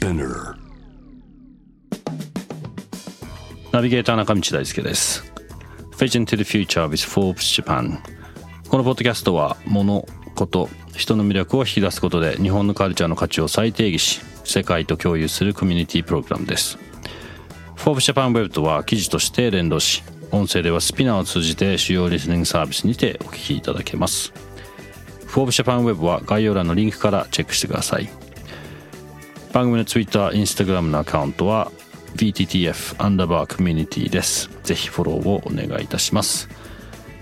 Spinner. ナビゲーター中道大輔です。Vision to the Future with Forbes Japan このポッドキャストは物こと人の魅力を引き出すことで日本のカルチャーの価値を再定義し世界と共有するコミュニティプログラムです。Forbes Japan Web とは記事として連動し音声ではスピナーを通じて主要リスニングサービスにてお聞きいただけます。フォーブスジャパンウェブは概要欄のリンクからチェックしてください。番組の Twitter、Instagram のアカウントは VTTF アンダーバーコミュニティですぜひフォローをお願いいたします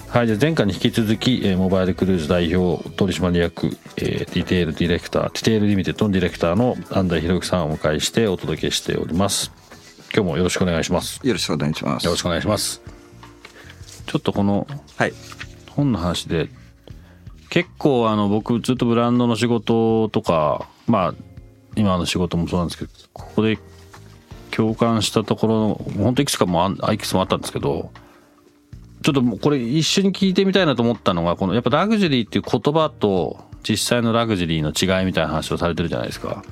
はい、じゃあ前回に引き続き、えーモバイルクルーズ代表取締役、えーディテールディレクター、ディテールリミテッドのディレクターの安西博之さんをお迎えしてお届けしております。今日もよろしくお願いします。よろしくお願いします。よろしくお願いします。ちょっとこのはい。本の話で結構あの僕ずっとブランドの仕事とかまあ今の仕事もそうなんですけどここで共感したところの本当いくつかもあいくつもあったんですけどちょっとこれ一緒に聞いてみたいなと思ったのがこのやっぱラグジュリーっていう言葉と実際のラグジュリーの違いみたいな話をされてるじゃないですか。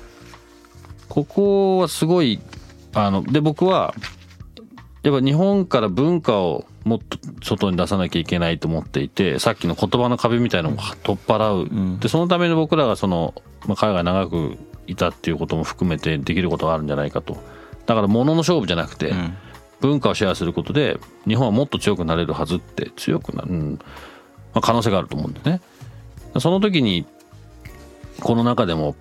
ここはすごいあので僕はやっぱ日本から文化をもっと外に出さなきゃいけないと思っていてさっきの言葉の壁みたいなのを取っ払う、でそのために僕らがその、まあ、海外長くいたっていうことも含めてできることがあるんじゃないかと。だから物の勝負じゃなくて、文化をシェアすることで日本はもっと強くなれるはずって強くなる、うん。まあ、可能性があると思うんでね。その時にこの中でも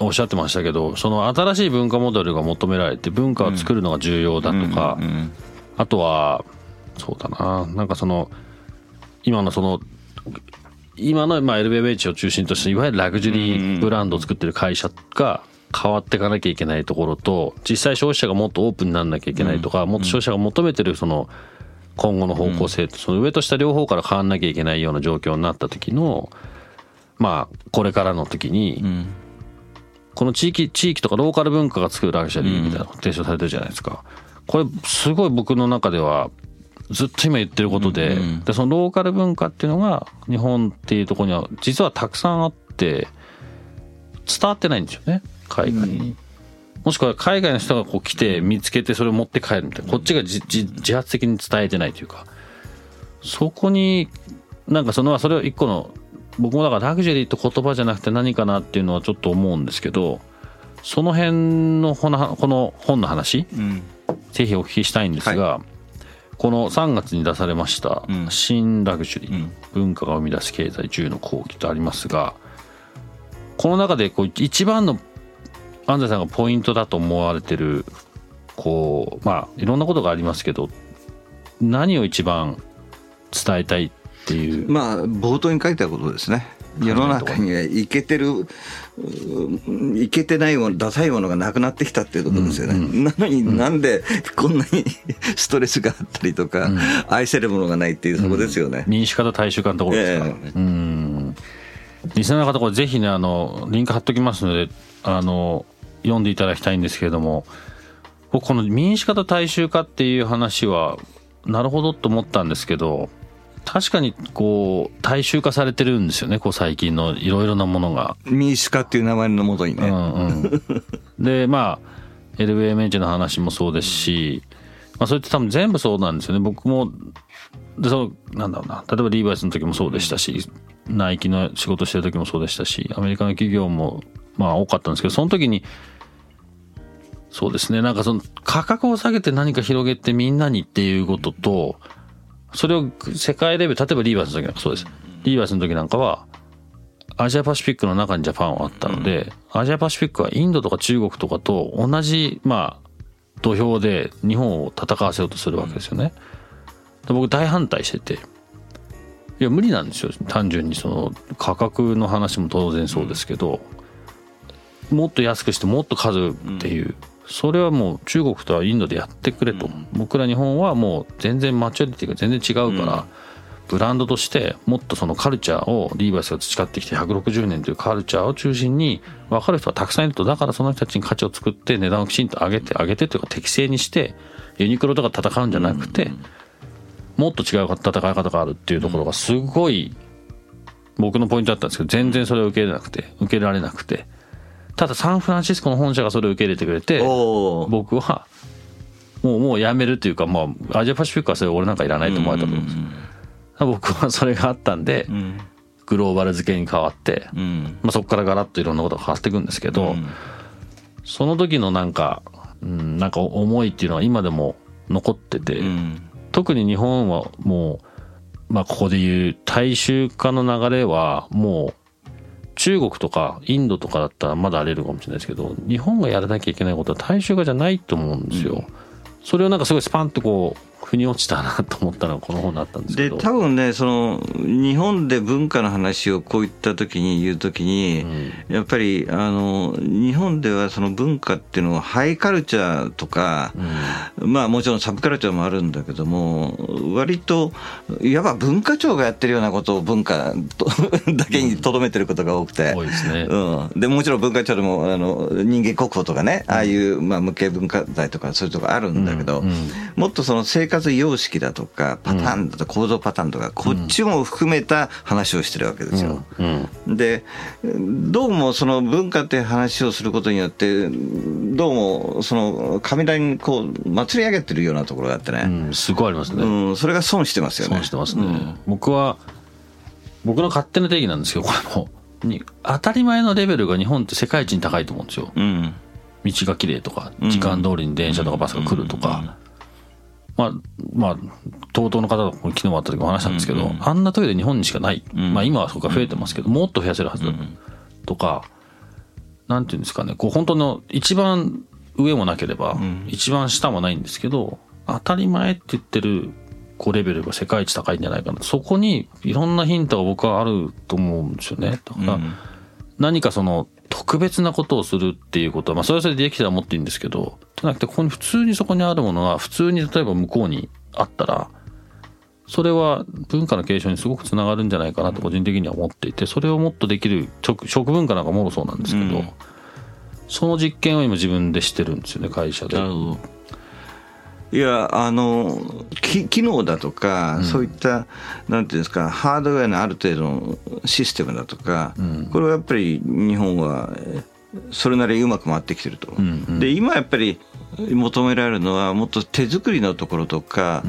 おっしゃってましたけどその新しい文化モデルが求められて文化を作るのが重要だとか、うん。あとはそうだな。なんかその今のその今のまあ LVMH を中心としたいわゆるラグジュリーブランドを作ってる会社が変わっていかなきゃいけないところと実際消費者がもっとオープンにならなきゃいけないとか、もっと消費者が求めてるその今後の方向性とその上と下両方から変わんなきゃいけないような状況になった時のまあこれからの時に、この地域地域とかローカル文化が作るラグジュアリーみたいなのが提唱されてるじゃないですか。これすごい僕の中ではずっと今言ってることで,、でそのローカル文化っていうのが日本っていうところには実はたくさんあって伝わってないんですよね海外に。もしくは海外の人がこう来て見つけてそれを持って帰るみたいな。こっちがじじ自発的に伝えてないというか。そこになんかそのそれを一個の僕もだからラグジュアリーって言葉じゃなくて何かなっていうのはちょっと思うんですけどその辺のこの本の話、ん。ぜひお聞きしたいんですが、この3月に出されました「新ラグジュリー、文化が生み出す経済10の講義」とありますがこの中でこう一番の安西さんがポイントだと思われてるこうまあいろんなことがありますけど何を一番伝えたいっていう？まあ冒頭に書いたことですね。世の中にはイケてる、うイケてないもの、ダサいものがなくなってきたっていうことですよね。なのになんでこんなに ストレスがあったりとか、愛せるものがないっていうそこですよね。民主化と大衆化のところですか。ら、え。うん。リスナーの方これぜひねあのリンク貼っときますのであの読んでいただきたいんですけれども僕この民主化と大衆化っていう話はなるほどと思ったんですけど確かにこう大衆化されてるんですよねこう最近のいろいろなものが。民主化っていう名前のもとにね。うんうん、でまあ LVMH の話もそうですし、まあ、それって多分全部そうなんですよね僕もでそのなんだろうな例えばリーバイスの時もそうでしたしナイキの仕事してる時もそうでしたしアメリカの企業もまあ多かったんですけどその時にそうですねなんかその価格を下げて何か広げてみんなにっていうこととそれを世界レベル例えばリーバイスの時なんかそうです。リーバイスの時なんかはアジアパシフィックの中にジャパンはあったので、アジアパシフィックはインドとか中国とかと同じ、まあ、土俵で日本を戦わせようとするわけですよね。で僕大反対してて、いや、無理なんですよ。単純にその価格の話も当然そうですけど、もっと安くしてもっと数っていう、それはもう中国とはインドでやってくれと。僕ら日本はもう全然マチュアリティが全然違うから、ブランドとしてもっとそのカルチャーをリーバイスが培ってきて160年というカルチャーを中心に分かる人がたくさんいるとだからその人たちに価値を作って値段をきちんと上げて上げてというか適正にしてユニクロとか戦うんじゃなくてもっと違う戦い方があるっていうところがすごい僕のポイントだったんですけど全然それを受け入れなくて受け入れられなくてただサンフランシスコの本社がそれを受け入れてくれて僕はもうもうやめるというかまあアジアパシフィックはそれ俺なんかいらないと思われたと思うんです。よ僕はそれがあったんでうん。グローバル付けに変わって、うん。まあ、そこからガラッといろんなことが変わっていくんですけど、うん。その時のなんか、うん、なんか思いっていうのは今でも残ってて、うん。特に日本はもう、まあここで言う大衆化の流れはもう中国とかインドとかだったらまだあれるかもしれないですけど、日本がやらなきゃいけないことは大衆化じゃないと思うんですよ。それをなんかすごいスパンとこう、腑に落ちたなと思ったのがこの本だったんですけど。で多分ねその日本で文化の話をこういった時に言う時に、やっぱりあの日本ではその文化っていうのはハイカルチャーとか、まあもちろんサブカルチャーもあるんだけども割といわば文化庁がやってるようなことを文化と だけにとどめてることが多くて、多いですね。うん、でもちろん文化庁でもあの人間国宝とかね、ああいう、まあ、無形文化財とかそういうとこあるんだけど、うんうん。もっとその生活様式だとかパターンだとか構造パターンとか、こっちも含めた話をしてるわけですよ。うん。でどうもその文化って話をすることによってどうもその雷にこう祭り上げてるようなところがあってね、うん、すごいありますね。うんそれが損してますよね。損してますね、僕は僕の勝手な定義なんですけどこれも。に当たり前のレベルが日本って世界一に高いと思うんですよ。うん。道が綺麗とかうん時間通りに電車とかバスが来るとか、まあまあ TOTO の方と昨日も会った時も話したんですけど、あんなトイレ日本にしかない、ん。まあ今はそこが増えてますけどもっと増やせるはずだと。か、なんていうんですかね。こう本当の一番上もなければ、一番下もないんですけど当たり前って言ってるこうレベルが世界一高いんじゃないかな。そこにいろんなヒントが僕はあると思うんですよね。だから、何かその特別なことをするっていうことは、まあそれはそれでできたらもっといいんですけど、じゃなくてここに普通にそこにあるものが普通に例えば向こうにあったら、それは文化の継承にすごくつながるんじゃないかなと個人的には思っていて、それをもっとできる食食文化なんかもろそうなんですけど、うんその実験を今自分でしてるんですよね、会社で。なるほど。いや、あの、き機能だとか、そういった、なんていうんですか、ハードウェアのある程度のシステムだとか、これはやっぱり日本は、えそれなりにうまく回ってきてると。んうん。で、今やっぱり求められるのは、もっと手作りのところとか、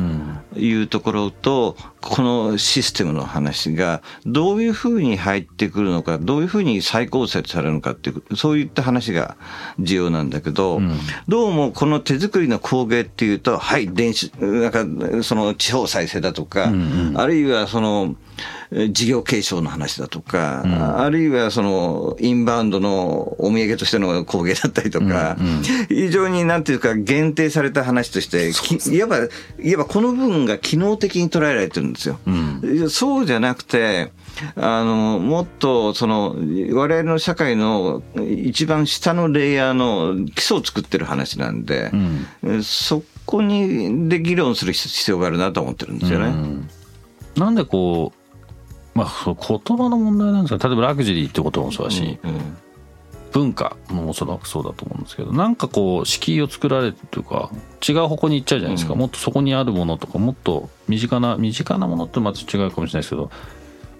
いうところと、このシステムの話が、どういうふうに入ってくるのか、どういうふうに再構成されるのかっていう、そういった話が重要なんだけど、どうもこの手作りの工芸っていうと、はい、電子、なんか、その地方再生だとか、あるいはその、え事業継承の話だとか、あるいはその、インバウンドのお土産としての工芸だったりとか、非常になんていうか限定された話として、きいわば、いわばこの部分が機能的に捉えられてるんですよ。そうじゃなくて、あの、もっと、その、我々の社会の一番下のレイヤーの基礎を作ってる話なんで、えそこにで議論する必要があるなと思ってるんですよね。なんでこう、まあ、そう言葉の問題なんですけど、例えばラグジュリーってこともそうだし、うん文化もおそらくそうだと思うんですけどなんかこう敷居を作られてというか違う方向に行っちゃうじゃないですか、もっとそこにあるものとかもっと身近な身近なものってまた違うかもしれないですけど、ま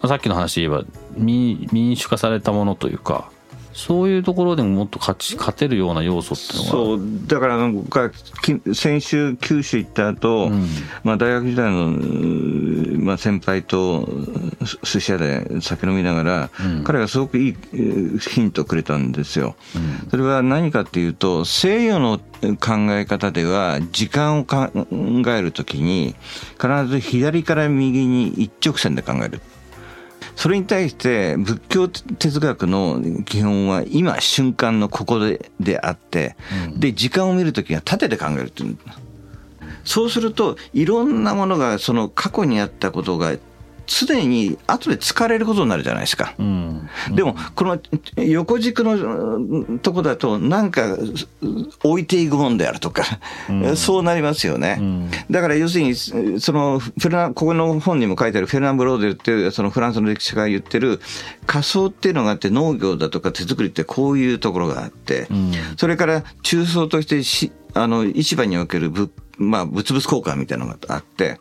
あさっきの話で言えば民民主化されたものというかそういうところでももっと勝ち勝てるような要素っていうのがそう、だから僕はき先週九州行った後、んまあ大学時代の、まあ先輩とす寿司屋で酒飲みながら、彼がすごくいいえーヒントをくれたんですよ。それは何かっていうと、西洋の考え方では時間を考えるときに必ず左から右に一直線で考える。それに対して仏教哲学の基本は今瞬間のここでであって、で時間を見るときは縦で考えるっていうそうするといろんなものがその過去にあったことが常に後で疲れることになるじゃないですか。うん。でも、この横軸のうんとこだと、なんか置いていくもんであるとか、そうなりますよね。だから要するに、そのフェルナ、ここの本にも書いてあるフェルナン・ブローデルっていう、そのフランスの歴史家が言ってる仮想っていうのがあって、農業だとか手作りってこういうところがあって、それから中層としてし、あの、市場におけるぶ、まあ、物々交換みたいなのがあって、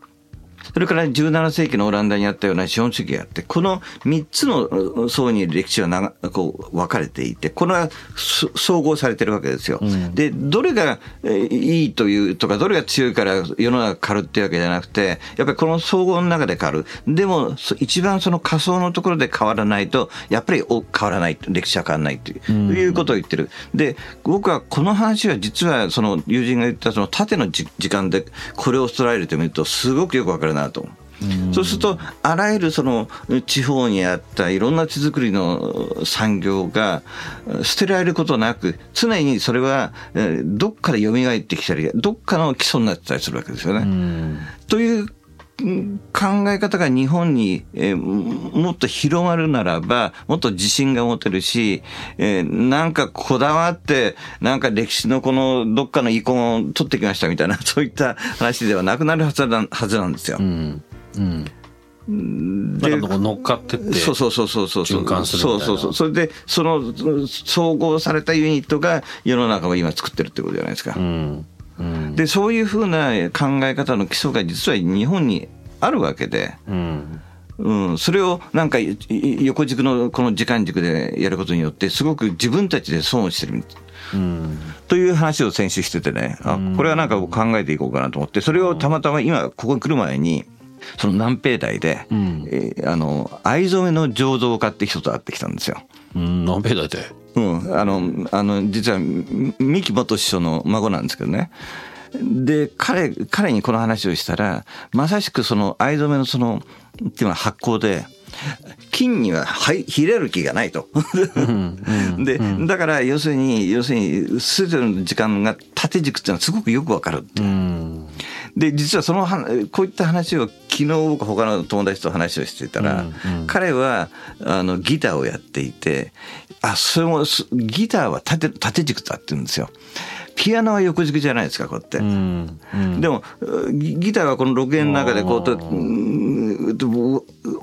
それから17世紀のオランダにあったような資本主義があって、この3つの層に歴史はなこう分かれていて、これは総合されてるわけですよ。うん、で、どれがいいというとか、どれが強いから世の中変わるっていうわけじゃなくて、やっぱりこの総合の中で変わる。でも、一番その仮想のところで変わらないと、やっぱり変わらない。歴史は変わらないという,、いうことを言ってる。で、僕はこの話は実はその友人が言ったその縦の時間でこれを捉えると見ると、すごくよくわかるなと。そうすると、あらゆるその地方にあったいろんな地づくりの産業が捨てられることなく、常にそれはどっかで蘇ってきたり、どっかの基礎になってたりするわけですよね。という考え方が日本に、えー、もっと広まるならば、もっと自信が持てるし、えー、なんかこだわって、なんか歴史のこのどっかの遺恨を取ってきましたみたいな、そういった話ではなくなるはずなはずなんですよ。うんうん、で乗っかってってそうそうそうそうそう。そうそうそう。それでその総合されたユニットが世の中を今作ってるってことじゃないですか、うんうん、でそういうふうな考え方の基礎が実は日本にあるわけで、うん。うん、それをなんか横軸のこの時間軸でやることによってすごく自分たちで損をしてる。うん、という話を先週しててね、あこれはなんか考えていこうかなと思って、それをたまたま今ここに来る前に、その南平台で、うん、えー、あの藍染めの醸造家って人と会ってきたんですよ。うん、南平台で。うん、あのあの実は三木元首相の孫なんですけどね。で彼彼にこの話をしたらまさしくその藍染めのそのっていうのは発酵で金にはヒレる気がないとで、だから要するに要するに全ての時間が縦軸っていうのはすごくよくわかるって。で実はそのこういった話を昨日僕他の友達と話をしてたら、うんうん、彼はあのギターをやっていてあそれもギターは縦縦軸だって言うんですよ。ピアノは横軸じゃないですかこうやって、うんうん、でもギターはこの録音の中でこう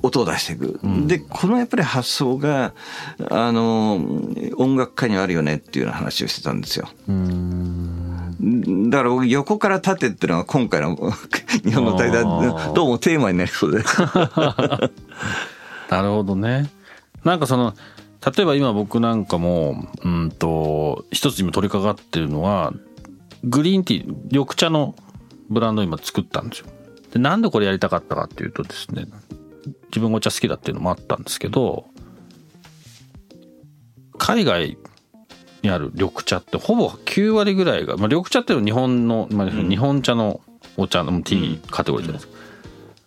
音を出していく、うん、でこのやっぱり発想があの音楽家にはあるよねっていうような話をしてたんですよ。だから僕横から縦っていうのは今回の 日本の対談どうもテーマになりそうで なるほどね。なんかその例えば今僕なんかもうんと一つ今取り掛かってるのはグリーンティー緑茶のブランドを今作ったんですよ。でなんでこれやりたかったかっていうとですね自分お茶好きだっていうのもあったんですけど海外にある緑茶ってほぼ9割ぐらいが、まあ、緑茶っていうのは日本の、まあ、日本茶のお茶のティーカテゴリーじゃないですか、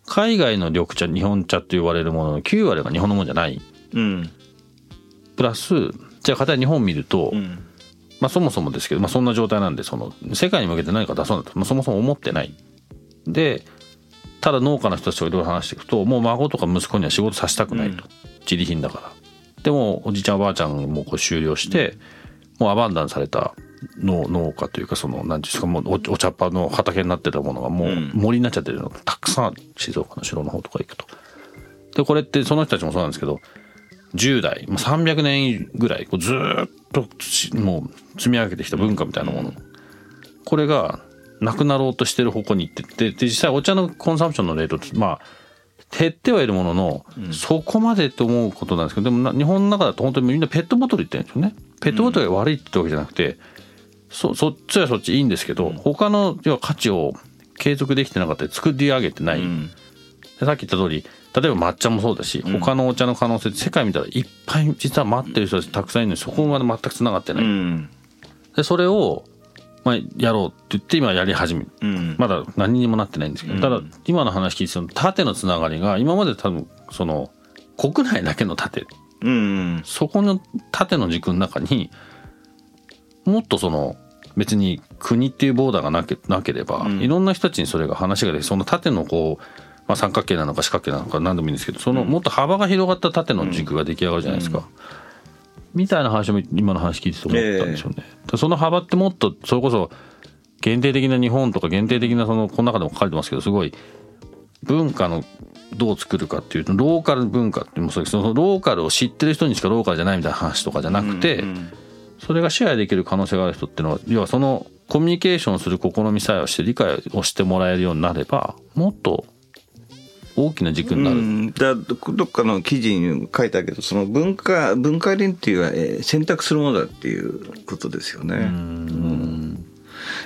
海外の緑茶日本茶って言われるものの9割が日本のものじゃない、うん、プラスじゃあ片や日本見ると、うん、まあ、そもそもですけど、まあ、そんな状態なんでその世界に向けて何か出そうなんて、まあ、そもそも思ってない。でただ農家の人たちといろいろ話していくともう孫とか息子には仕事させたくないと、自利品だから。でもおじいちゃんおばあちゃんもこう終了して、もうアバンダンされた農農家というかその何ですかもうお茶っ葉の畑になってたものがもう森になっちゃってるのがたくさん静岡の城の方とか行くと。でこれってその人たちもそうなんですけど10代300年ぐらいこうずっともう積み上げてきた文化みたいなものこれがなくなろうとしてる方向に行っててで実際お茶のコンサンプションのレートってまあ減ってはいるものの、うん、そこまでと思うことなんですけどでも日本の中だと本当にみんなペットボトル言ってるんですよね。ペットボトルが悪いってわけじゃなくて、そそっちはそっちいいんですけど、他の要は価値を継続できてなかったり作り上げてない、うん、さっき言った通り例えば抹茶もそうだし、他のお茶の可能性世界見たらいっぱい実は待ってる人たちたくさんいるのにそこまで全くつながってない、うん、でそれを、まあ、やろうって言って今やり始める、うん、まだ何にもなってないんですけど、ただ今の話聞いてその縦のつながりが今まで多分その国内だけの縦うん、そこの縦の軸の中にもっとその別に国っていうボーダーがなけなければ、うん、いろんな人たちにそれが話ができその縦のこう、まあ、三角形なのか四角形なのか何でもいいんですけどそのもっと幅が広がった縦の軸が出来上がるじゃないですか。うん、みたいな話も今の話聞いてて思ったんでしょうね。えー、その幅ってもっとそれこそ限定的な日本とか限定的なそのこの中でも書かれてますけどすごい文化のどう作るかっていうとローカル文化ってもそうですそのローカルを知ってる人にしかローカルじゃないみたいな話とかじゃなくて、うんうん、それがシェアできる可能性がある人っていうのは要はそのコミュニケーションする試みさえをして理解をしてもらえるようになればもっと大きな軸になる。うん、だどっかの記事に書いたけどその文化文化アイデンティティは、えー選択するものだっていうことですよね。うん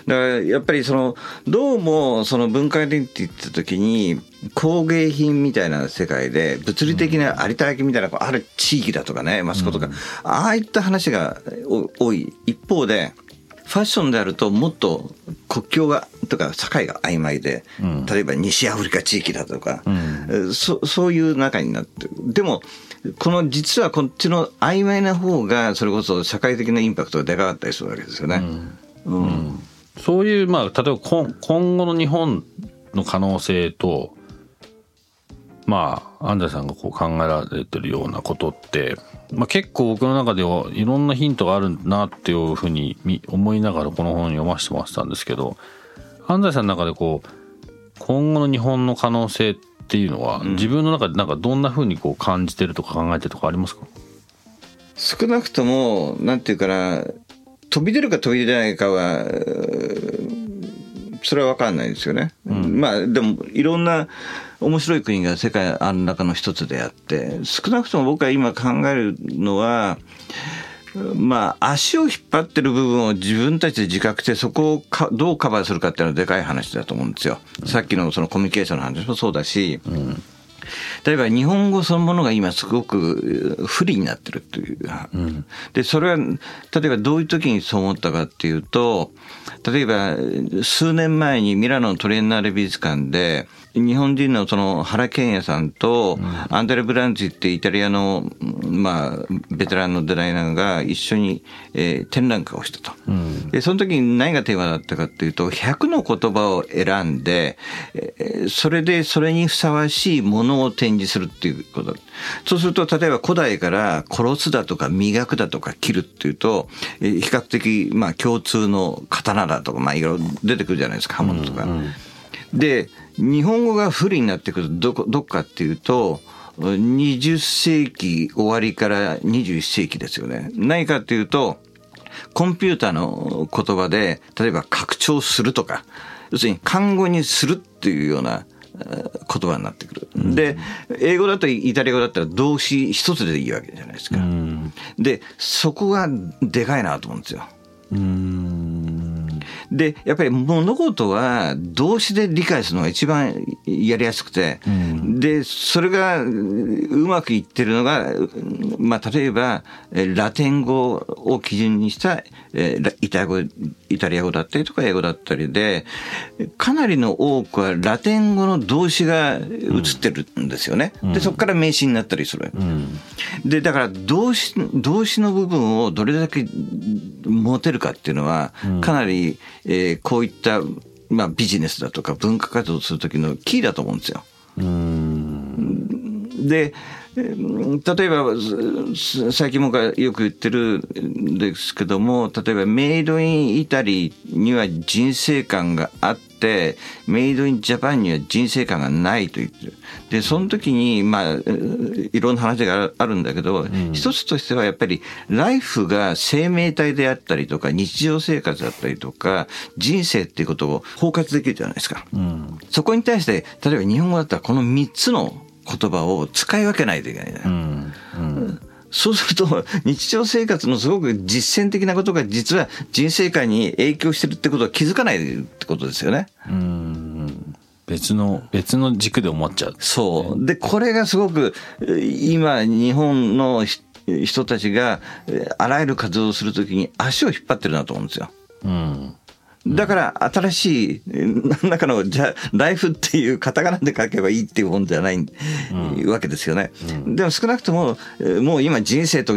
だからやっぱりそのどうもその文化アイデンティティって時に工芸品みたいな世界で物理的な有田焼みたいなこうある地域だとかねマスコとか、ああいった話がお多い一方でファッションであるともっと国境がとか境が曖昧で、例えば西アフリカ地域だとか、えーそそういう中になってる。でもこの実はこっちの曖昧な方がそれこそ社会的なインパクトがでかかったりするわけですよね。うんそういう、まあ、例えば今今後の日本の可能性と、まあ、安西さんがこう考えられてるようなことって、まあ、結構僕の中ではいろんなヒントがあるなっていうふうにみ思いながらこの本読ませてもらってたんですけど、安西さんの中でこう、今後の日本の可能性っていうのは、自分の中でなんかどんなふうにこう感じてるとか考えてるとかありますか？少なくともなんていうかな飛び出るか飛び出ないかはそれは分かんないですよね。まあでもいろんな面白い国が世界ある中の一つであって少なくとも僕は今考えるのはまあ足を引っ張ってる部分を自分たちで自覚してそこをかどうカバーするかっていうのはでかい話だと思うんですよ。さっきのそのコミュニケーションの話もそうだし、例えば日本語そのものが今すごくえー不利になってるっていう。で、それは、例えばどういう時にそう思ったかっていうと、例えば数年前にミラノのトレーナーレ美術館で、日本人のその原健也さんと、アンドレ・ブランチってイタリアの、まあ、ベテランのデザイナーが一緒に、えー展覧会をしたと。で、その時に何がテーマだったかっていうと、100の言葉を選んで、えーそれでそれにふさわしいものを展示するっていうこと。そうすると、例えば古代から殺すだとか磨くだとか切るっていうと、えー比較的、まあ共通の刀だとか、まあいろいろ出てくるじゃないですか、刃物とか。で、日本語が不利になってくるとどこ、どっかっていうと、20世紀終わりから21世紀ですよね。何かっていうと、コンピューターの言葉で、例えば拡張するとか、要するに漢語にするっていうようなえー言葉になってくる。で、英語だとイタリア語だったら動詞一つでいいわけじゃないですか。で、そこがでかいなと思うんですよ。で、やっぱり物事は動詞で理解するのが一番やりやすくて、で、それがうまくいってるのが、まあ、例えば、えーラテン語を基準にした、イタリア語、イタリア語だったりとか英語だったりで、かなりの多くはラテン語の動詞が映ってるんですよね。で、そこから名詞になったりする。で、だから動詞、動詞の部分をどれだけ持てるかっていうのは、かなり、えーこういった、まあ、ビジネスだとか文化活動をする時のキーだと思うんですよ。で、えー例えば、す最近僕がよく言ってるんですけども、例えばメイドインイタリーには人生観があって、メイドインジャパンには人生観がないと言ってる。で、その時に、まあ、えーいろんな話があるんだけど、一つとしてはやっぱり、ライフが生命体であったりとか、日常生活だったりとか、人生っていうことを包括できるじゃないですか。そこに対して、例えば日本語だったらこの3つの言葉を使い分けないといけないじゃない。そうすると、日常生活のすごく実践的なことが実は人生観に影響してるってことは気づかないってことですよね。別の別の軸で思っちゃうそう。で、これがすごく、えー今、日本のひ人たちが、えーあらゆる活動をするときに足を引っ張ってるなと思うんですよ。うんだから、新しい、えー何らかの、じゃあ、ライフっていうカタカナで書けばいいっていうもんじゃない、わけですよね。でも少なくとも、えーもう今人生と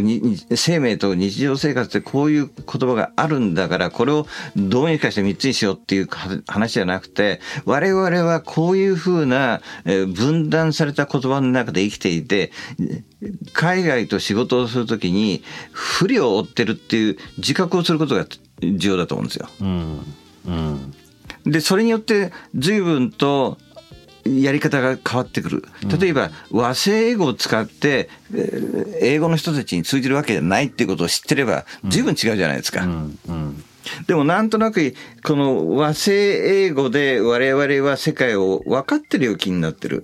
生命と日常生活ってこういう言葉があるんだから、これをどうにかして3つにしようっていうか話じゃなくて、我々はこういうふうな、えー分断された言葉の中で生きていて、海外と仕事をするときに不利を負ってるっていう自覚をすることが重要だと思うんですよ。うんうんで、それによって随分とやり方が変わってくる。例えば、和製英語を使って、えー英語の人たちに通じるわけじゃないっていうことを知ってれば、随分違うじゃないですか。うんうんでもなんとなく、この和製英語で我々は世界を分かってるよう気になってる。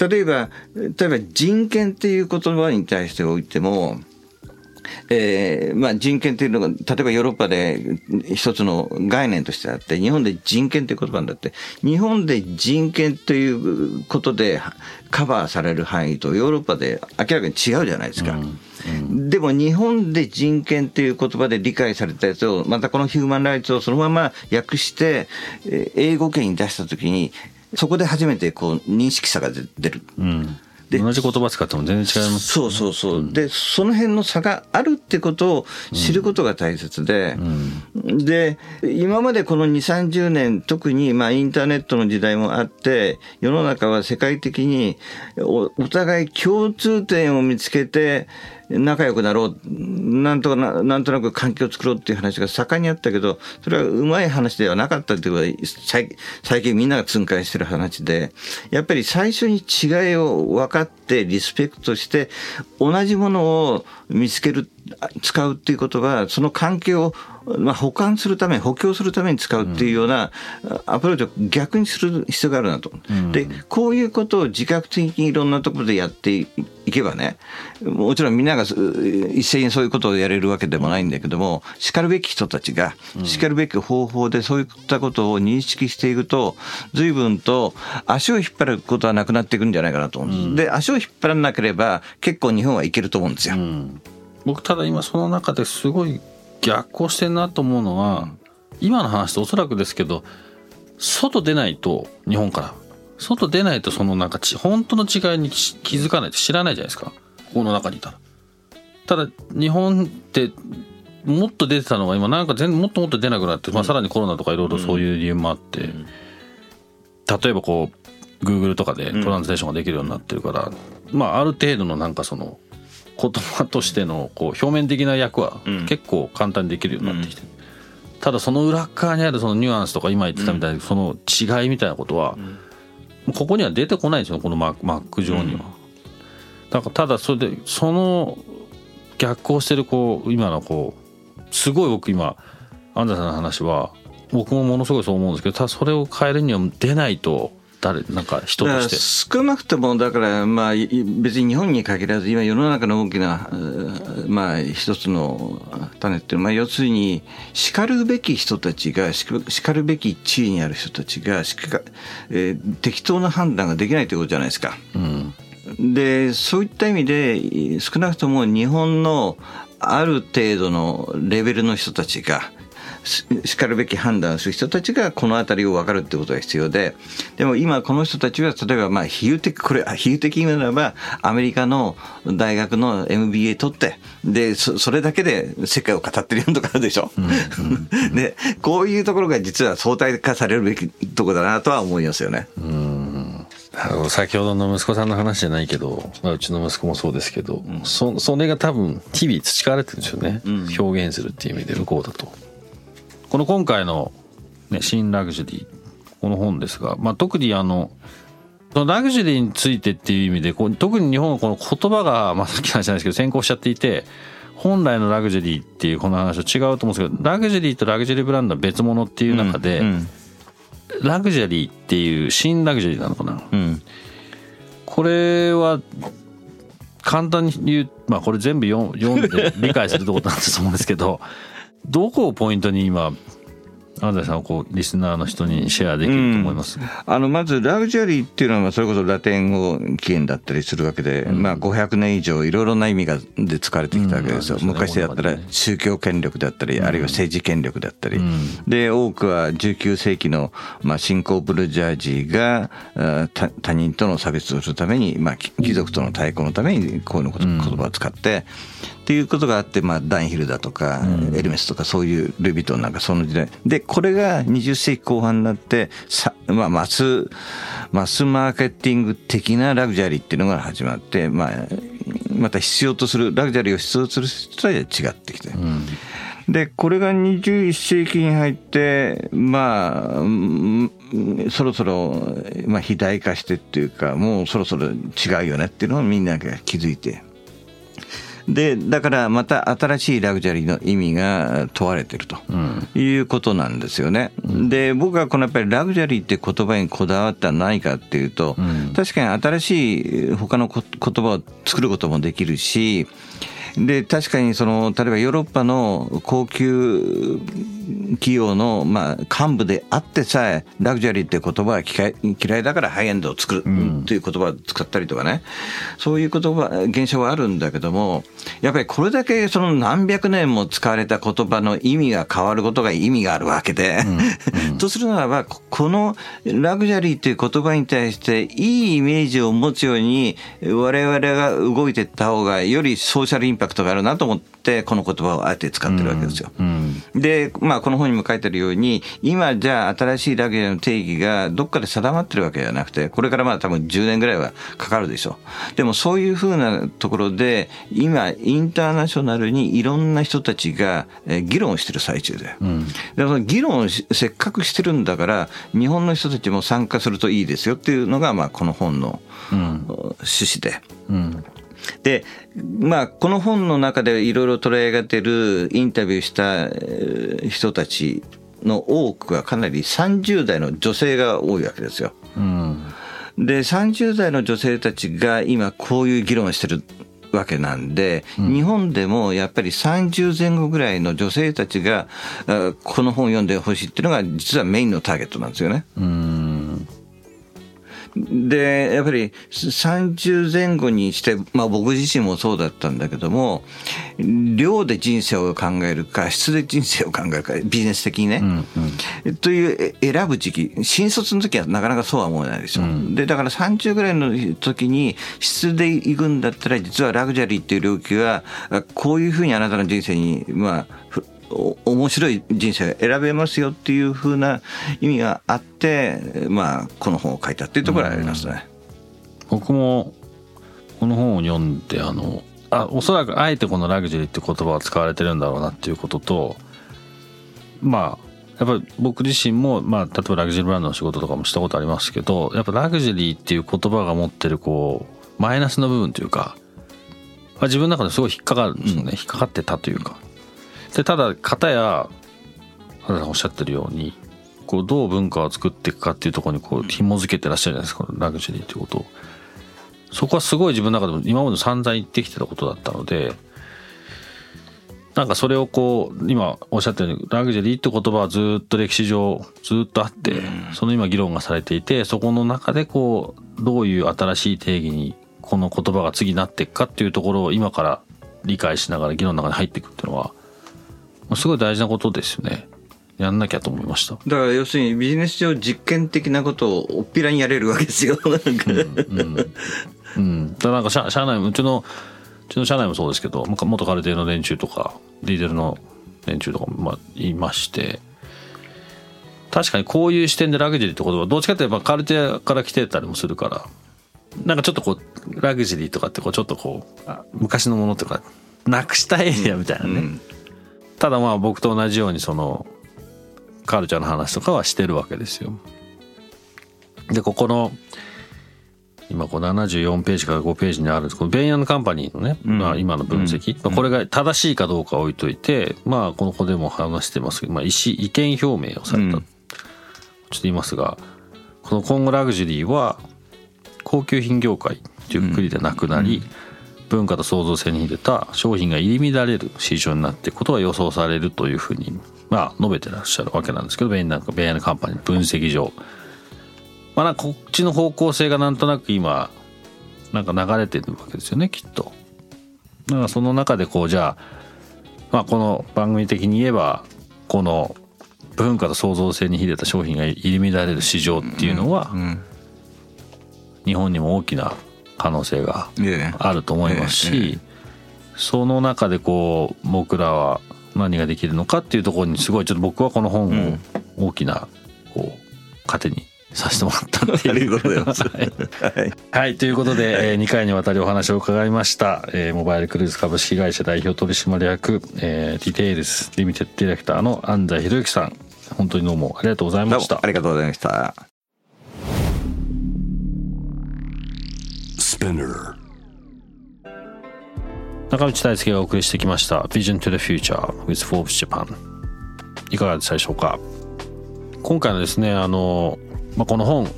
例えば、例えば人権っていう言葉に対しておいても、えーまあ、人権っていうのが、例えばヨーロッパで一つの概念としてあって、日本で人権っていう言葉になって、日本で人権ということでカバーされる範囲とヨーロッパで明らかに違うじゃないですか。うんうん、でも日本で人権っていう言葉で理解されたやつを、またこのヒューマンライツをそのまま訳して、英語圏に出したときに、そこで初めてこう認識差が出る。うんで同じ言葉使っても全然違います、そうそうそう、うん、でその辺の差があるってことを知ることが大切で、うん、で今までこの2 3 0年特にまあインターネットの時代もあって世の中は世界的にお互い共通点を見つけて仲良くなろう、なんとかな、なんとなく環境を作ろうっていう話が盛んにあったけど、それはうまい話ではなかったっていうことは、最近みんなが痛快してる話で、やっぱり最初に違いを分かって、リスペクトして、同じものを見つける、使うっていうことは、その関係をまあ、保管するため、補強するために使うっていうようなアプローチを逆にする必要があるなと。うん、で、こういうことを自覚的にいろんなところでやっていけばね、もちろんみんなが一斉にそういうことをやれるわけでもないんだけども、叱るべき人たちが、叱るべき方法でそういったことを認識していくと、随分と足を引っ張ることはなくなっていくんじゃないかなと思うんです。うん、で、足を引っ張らなければ結構日本はいけると思うんですよ。うん、僕ただ今その中ですごい逆行してんなと思うのは、今の話とおそらくですけど外出ないと日本から外出ないとそのなんか本当の違いに気づかないと知らないじゃないですかここの中にいたら。ただ日本ってもっと出てたのが今なんか全もっともっと出なくなって、まあ、さらにコロナとかいろいろそういう理由もあって、例えばこう Google とかでトランスレーションができるようになってるから、まあある程度のなんかその言葉としてのこう表面的な役は結構簡単にできるようになってきて、うん、ただその裏側にあるそのニュアンスとか今言ってたみたいにその違いみたいなことは、ここには出てこないんですよこのマック上には。だからただそれでその逆行してるこう今のこうすごい僕今安西さんの話は僕もものすごいそう思うんですけどただそれを変えるには出ないと誰なんか人として少なくともだからまあ別に日本に限らず今世の中の大きなまあ一つの種っていうのは、まあ、要するに叱るべき人たちが叱るべき地位にある人たちがしか、えー、適当な判断ができないということじゃないですか。うんでそういった意味で少なくとも日本のある程度のレベルの人たちがしかるべき判断をする人たちがこの辺りを分かるってことが必要で、でも今この人たちは例えばまあ比喩的、これ比喩的ならばアメリカの大学の MBA 取って、で、そそれだけで世界を語ってるようなとこあるでしょ？で、こういうところが実は相対化されるべきところだなとは思いますよね。うんあの先ほどの息子さんの話じゃないけど、まあ、うちの息子もそうですけど、うん、そそれが多分日々培われてるんですよね、うん、表現するっていう意味で向こうだと。この今回の、ね、新ラグジュリーこの本ですが、まあ、特にあのそのラグジュリーについてっていう意味でこう特に日本はこの言葉が、まあ、さっきの話じゃないですけど先行しちゃっていて本来のラグジュリーっていうこの話と違うと思うんですけどラグジュリーとラグジュリーブランドは別物っていう中で、うんうん、ラグジュアリーっていう新ラグジュリーなのかな、うん、これは簡単に言うまあこれ全部読んで理解するところなんだと思うんですけどどこをポイントに今安西さんはこうリスナーの人にシェアできると思います、うん、あのまずラグジュアリーっていうのはそれこそラテン語起源だったりするわけで、うん、まあ500年以上いろいろな意味がで使われてきたわけですよ、うん、昔だったら宗教権力だったり、あるいは政治権力だったり、で多くは19世紀の、まあ、新興ブルジャージーが他人との差別をするために、まあ、貴族との対抗のためにこういう言葉を使ってっていうことがあって、まあ、ダンヒルだとか、エルメスとかそういうルビトンなんかその時代。でこれが20世紀後半になってさ、まあ、マスマスマーケティング的なラグジュアリーっていうのが始まって、まあ、また必要とするラグジュアリーを必要とする人たちは違ってきて。うん。で、これが21世紀に入って、まあ、そろそろ、まあ、肥大化してっていうか、もうそろそろ違うよねっていうのをみんなが気づいて、でだからまた新しいラグジュアリーの意味が問われてるということなんですよね。で僕はこのやっぱりラグジュアリーって言葉にこだわった何かっていうと、確かに新しい他の言葉を作ることもできるしで確かにその例えばヨーロッパの高級企業の、まあ、幹部であってさえラグジュアリーって言葉は嫌いだからハイエンドを作るという言葉を使ったりとかね、そういう言葉現象はあるんだけどもやっぱりこれだけその何百年も使われた言葉の意味が変わることが意味があるわけで、うん。うん、とするならばこのラグジュアリーという言葉に対していいイメージを持つように我々が動いていった方がよりソーシャルインパクトがあるなと思ってこの言葉をあえて使ってるわけですよ。うんうん、で、まあ、この本にも書いてあるように今じゃあ新しいラグジュアリーの定義がどっかで定まってるわけじゃなくてこれからまあ多分10年ぐらいはかかるでしょう。でもそういうふうなところで今インターナショナルにいろんな人たちが議論してる最中で。うん、でその議論をせっかくしてるんだから日本の人たちも参加するといいですよっていうのがまあこの本の趣旨で。うんで、まあ、この本の中でいろいろ捉えがてるインタビューした人たちの多くはかなり30代の女性が多いわけですよ。うん、で、30代の女性たちが今こういう議論をしてるわけなんで、うん、日本でもやっぱり30前後ぐらいの女性たちがこの本を読んでほしいっていうのが実はメインのターゲットなんですよね。うんで、やっぱり30前後にして、まあ僕自身もそうだったんだけども、量で人生を考えるか、質で人生を考えるか、ビジネス的にね。うんうん、という選ぶ時期、新卒の時はなかなかそうは思えないでしょ。うん、で、だから30ぐらいの時に質で行くんだったら、実はラグジュアリーっていう領域は、こういうふうにあなたの人生に、まあ、面白い人生が選べますよっていうふうな意味があって、まあ、この本を書いたっていうところがありますね。僕もこの本を読んであのあおそらくあえてこのラグジュアリーって言葉は使われてるんだろうなっていうこととまあやっぱり僕自身も、まあ、例えばラグジュアリーブランドの仕事とかもしたことありますけどやっぱラグジュアリーっていう言葉が持ってるこうマイナスの部分というか、まあ、自分の中ですごい引っかかるんですよね、うん、引っかかってたというかでただ片や原さんおっしゃってるようにこうどう文化を作っていくかっていうところにこう紐付けてらっしゃるじゃないですかラグジュアリーっていうことを。そこはすごい自分の中でも今まで散々言ってきてたことだったのでなんかそれをこう今おっしゃったようにラグジュアリーって言葉はずっと歴史上ずっとあってその今議論がされていてそこの中でこうどういう新しい定義にこの言葉が次なっていくかっていうところを今から理解しながら議論の中に入っていくっていうのはすごい大事なことですよね。やんなきゃと思いました。だから要するにビジネス上実験的なことをおっぴらにやれるわけですよ。なんか。うん、うん。だなんか社社内、うちの、うちの社内もそうですけど、元カルテの連中とか、リーデルの連中とかも、まあ、いまして、確かにこういう視点でラグジュアリーってことは、どっちかっていうとカルテから来てたりもするから、なんかちょっとこう、ラグジュアリーとかってこう、ちょっとこう、昔のものとか、なくしたエリアみたいなね。うんただまあ僕と同じようにそのカルチャーの話とかはしてるわけですよ。でここの今こう74ページから5ページにあるこのベイヤンカンパニーのね、うん、まあ、今の分析、うん、これが正しいかどうか置いといて、まあこの子でも話してますけど、まあ、意思意見表明をされた、うん、ちょっと言いますがこの今後ラグジュアリーは高級品業界ゆっくりでなくなり、文化と創造性に出た商品が入り乱れる市場になっていくことが予想されるというふうに、まあ、述べてらっしゃるわけなんですけどベイナベイナカンパニーの分析上。まあ、なんかこっちの方向性がなんとなく今なんか流れてるわけですよねきっと。だからその中でこうじゃあ、まあ、この番組的に言えばこの文化と創造性に秀でた商品が入り乱れる市場っていうのは、日本にも大きな可能性があると思いますし、その中でこう僕らは何ができるのかっていうところにすごいちょっと僕はこの本を大きなこう糧にさせてもらったっていう。ありがとうございます。はい、はい、ということで、えー、2回にわたりお話を伺いました、えー、モバイルクルーズ株式会社代表取締役、えー、ディテールスリミテッドディレクターの安西博之さん。本当にどうもありがとうございました。ありがとうございました Spinner 中道大輔がお送りしてきました Vision to the Future with Forbes Japan いかがでしたでしょうか？今回のですねあの、まあ、この本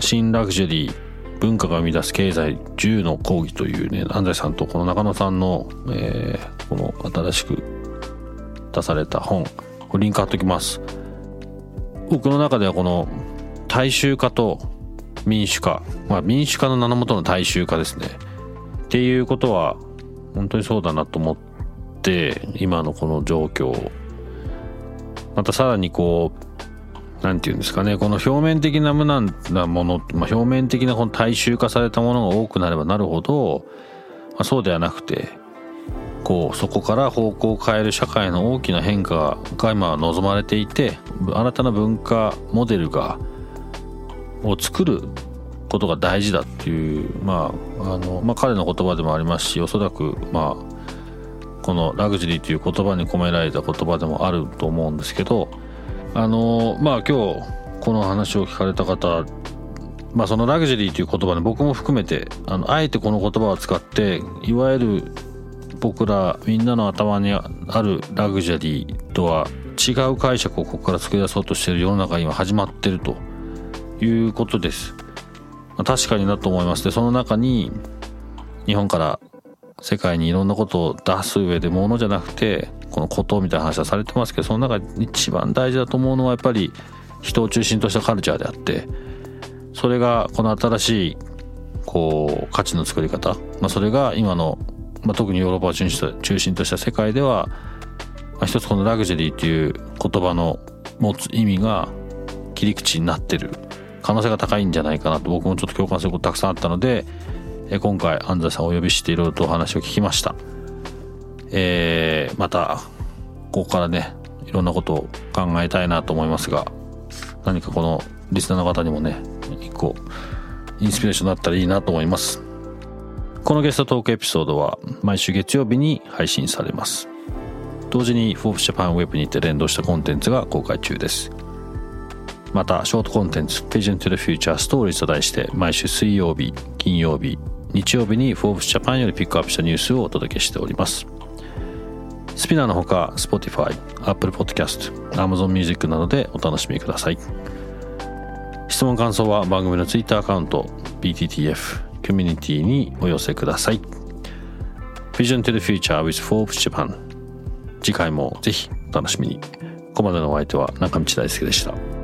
新ラグジュリー文化が生み出す経済10の講義というね安西さんとこの中野さんの、えー、この新しく出された本リンク貼っときます。僕の中ではこの大衆化と民主化、まあ、民主化の名のもとの大衆化ですね。っていうことは本当にそうだなと思って今のこの状況またさらにこうなんていうんですかね、この表面的な無難なもの、まあ、表面的なこの大衆化されたものが多くなればなるほど、まあ、そうではなくて、こう、そこから方向を変える社会の大きな変化が今望まれていて、新たな文化モデルが、を作ることが大事だっていう、まあ、あの、まあ、彼の言葉でもありますし、おそらく、まあ、このラグジュリーという言葉に込められた言葉でもあると思うんですけど、あのまあ今日この話を聞かれた方まあそのラグジュリーという言葉で僕も含めてあのあえてこの言葉を使っていわゆる僕らみんなの頭にあるラグジュアリーとは違う解釈をここから作り出そうとしている世の中が今始まってると。いうことです。まあ、確かになと思いますでその中に日本から世界にいろんなことを出す上でものじゃなくてこのことみたいな話はされてますけどその中で一番大事だと思うのはやっぱり人を中心としたカルチャーであってそれがこの新しいこう価値の作り方、まあ、それが今の、まあ、特にヨーロッパを中心とした世界では、まあ、一つこのラグジュアリーという言葉の持つ意味が切り口になってる可能性が高いんじゃないかなと僕もちょっと共感することたくさんあったので今回安西さんをお呼びしていろいろとお話を聞きました。えー、また、ここからね、いろんなことを考えたいなと思いますが、何かこのリスナーの方にもね、一個、インスピレーションになったらいいなと思います。このゲストトークエピソードは毎週月曜日に配信されます。同時に Forbes Japan Web にて連動したコンテンツが公開中です。また、ショートコンテンツ Vision to the Future Stories と題して毎週水曜日、金曜日、日曜日に Forbes Japan よりピックアップしたニュースをお届けしております。スピナーのほか Spotify、Apple Podcast、Amazon Music などでお楽しみください。質問感想は番組の Twitter アカウント BTTF コミュニティにお寄せください。Vision to the Future with Forbes Japan 次回もぜひお楽しみに。ここまでのお相手は中道大輔でした。